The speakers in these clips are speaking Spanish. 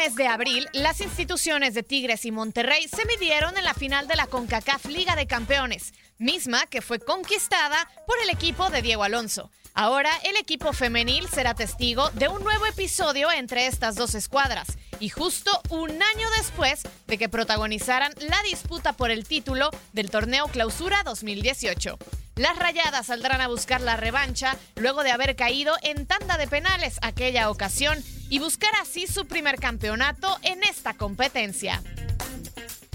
Mes de abril, las instituciones de Tigres y Monterrey se midieron en la final de la CONCACAF Liga de Campeones, misma que fue conquistada por el equipo de Diego Alonso. Ahora el equipo femenil será testigo de un nuevo episodio entre estas dos escuadras, y justo un año después de que protagonizaran la disputa por el título del torneo Clausura 2018. Las rayadas saldrán a buscar la revancha luego de haber caído en tanda de penales aquella ocasión y buscar así su primer campeonato en esta competencia.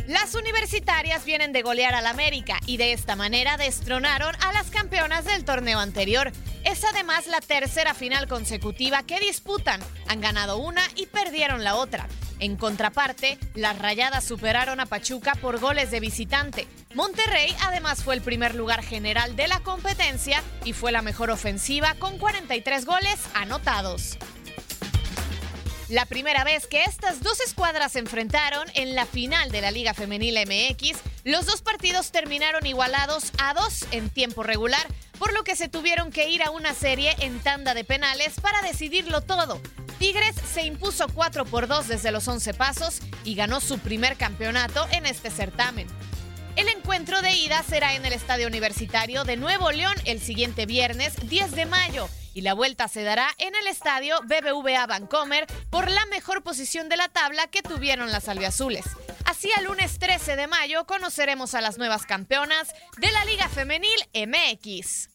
Las universitarias vienen de golear al América y de esta manera destronaron a las campeonas del torneo anterior. Es además la tercera final consecutiva que disputan. Han ganado una y perdieron la otra. En contraparte, las rayadas superaron a Pachuca por goles de visitante. Monterrey además fue el primer lugar general de la competencia y fue la mejor ofensiva con 43 goles anotados. La primera vez que estas dos escuadras se enfrentaron en la final de la Liga Femenil MX, los dos partidos terminaron igualados a dos en tiempo regular, por lo que se tuvieron que ir a una serie en tanda de penales para decidirlo todo. Tigres se impuso 4 por 2 desde los 11 pasos y ganó su primer campeonato en este certamen. El encuentro de ida será en el Estadio Universitario de Nuevo León el siguiente viernes 10 de mayo y la vuelta se dará en el estadio BBVA Vancomer por la mejor posición de la tabla que tuvieron las albiazules. Así el lunes 13 de mayo conoceremos a las nuevas campeonas de la Liga Femenil MX.